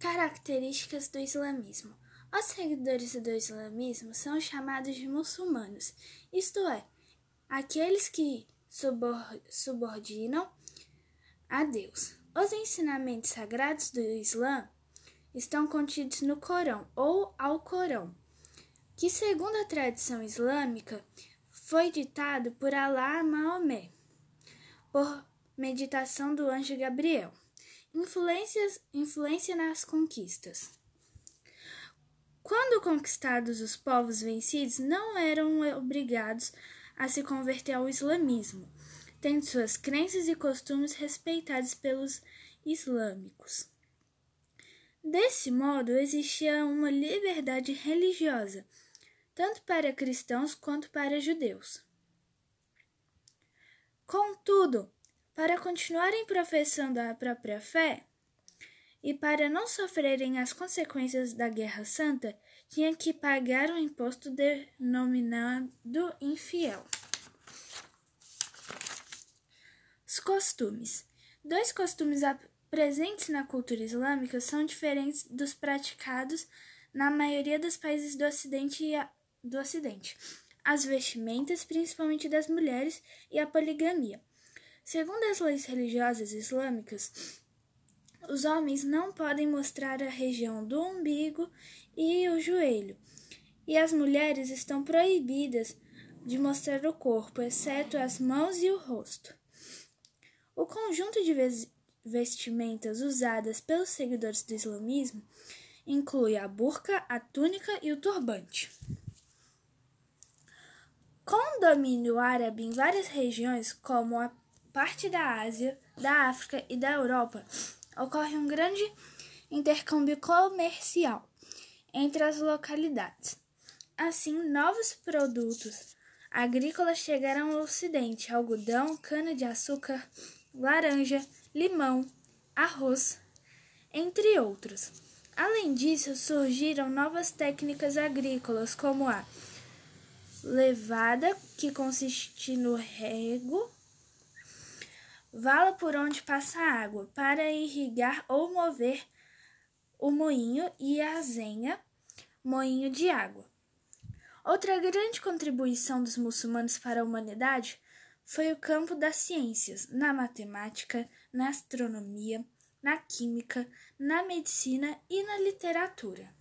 Características do islamismo. Os seguidores do islamismo são chamados de muçulmanos, isto é, aqueles que subordinam a Deus. Os ensinamentos sagrados do Islã estão contidos no Corão ou Alcorão, que, segundo a tradição islâmica, foi ditado por Alá Maomé, por meditação do anjo Gabriel. Influências, influência nas conquistas. Quando conquistados, os povos vencidos não eram obrigados a se converter ao islamismo, tendo suas crenças e costumes respeitados pelos islâmicos. Desse modo, existia uma liberdade religiosa, tanto para cristãos quanto para judeus. Contudo, para continuarem professando a própria fé e para não sofrerem as consequências da Guerra Santa, tinha que pagar um imposto denominado infiel. Os costumes. Dois costumes presentes na cultura islâmica são diferentes dos praticados na maioria dos países do Ocidente e do Ocidente. As vestimentas, principalmente das mulheres, e a poligamia. Segundo as leis religiosas islâmicas, os homens não podem mostrar a região do umbigo e o joelho, e as mulheres estão proibidas de mostrar o corpo, exceto as mãos e o rosto. O conjunto de vestimentas usadas pelos seguidores do islamismo inclui a burca, a túnica e o turbante. Com o domínio árabe em várias regiões, como a parte da Ásia, da África e da Europa, ocorre um grande intercâmbio comercial entre as localidades. Assim, novos produtos agrícolas chegaram ao Ocidente: algodão, cana-de-açúcar, laranja, limão, arroz, entre outros. Além disso, surgiram novas técnicas agrícolas, como a levada, que consiste no rego vala por onde passa a água, para irrigar ou mover o moinho e a zenha, moinho de água. Outra grande contribuição dos muçulmanos para a humanidade foi o campo das ciências, na matemática, na astronomia, na química, na medicina e na literatura.